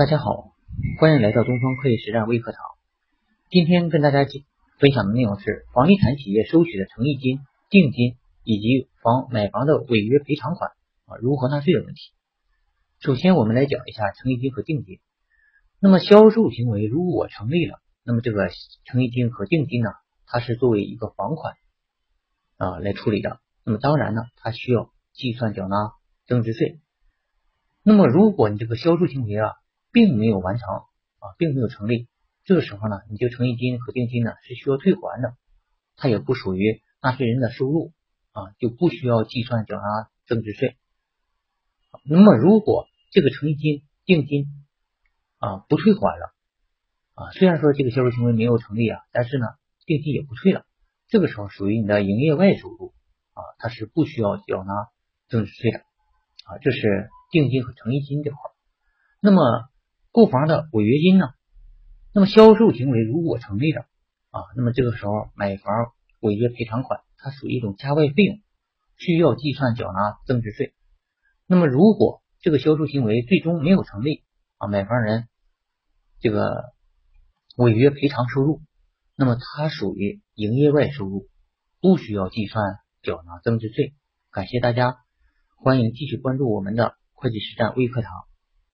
大家好，欢迎来到东方会计实战微课堂。今天跟大家分享的内容是房地产企业收取的诚意金、定金以及房买房的违约赔偿款啊如何纳税的问题。首先，我们来讲一下诚意金和定金。那么销售行为如果成立了，那么这个诚意金和定金呢，它是作为一个房款啊来处理的。那么当然呢，它需要计算缴纳增值税。那么如果你这个销售行为啊，并没有完成啊，并没有成立，这个时候呢，你这个诚意金和定金呢是需要退还的，它也不属于纳税人的收入啊，就不需要计算缴纳增值税。那么如果这个诚意金、定金啊不退还了啊，虽然说这个销售行为没有成立啊，但是呢，定金也不退了，这个时候属于你的营业外收入啊，它是不需要缴纳增值税的啊，这是定金和诚意金这块。那么购房的违约金呢？那么销售行为如果成立了啊，那么这个时候买房违约赔偿款它属于一种加外费用，需要计算缴纳增值税。那么如果这个销售行为最终没有成立啊，买房人这个违约赔偿收入，那么它属于营业外收入，不需要计算缴纳增值税。感谢大家，欢迎继续关注我们的会计实战微课堂。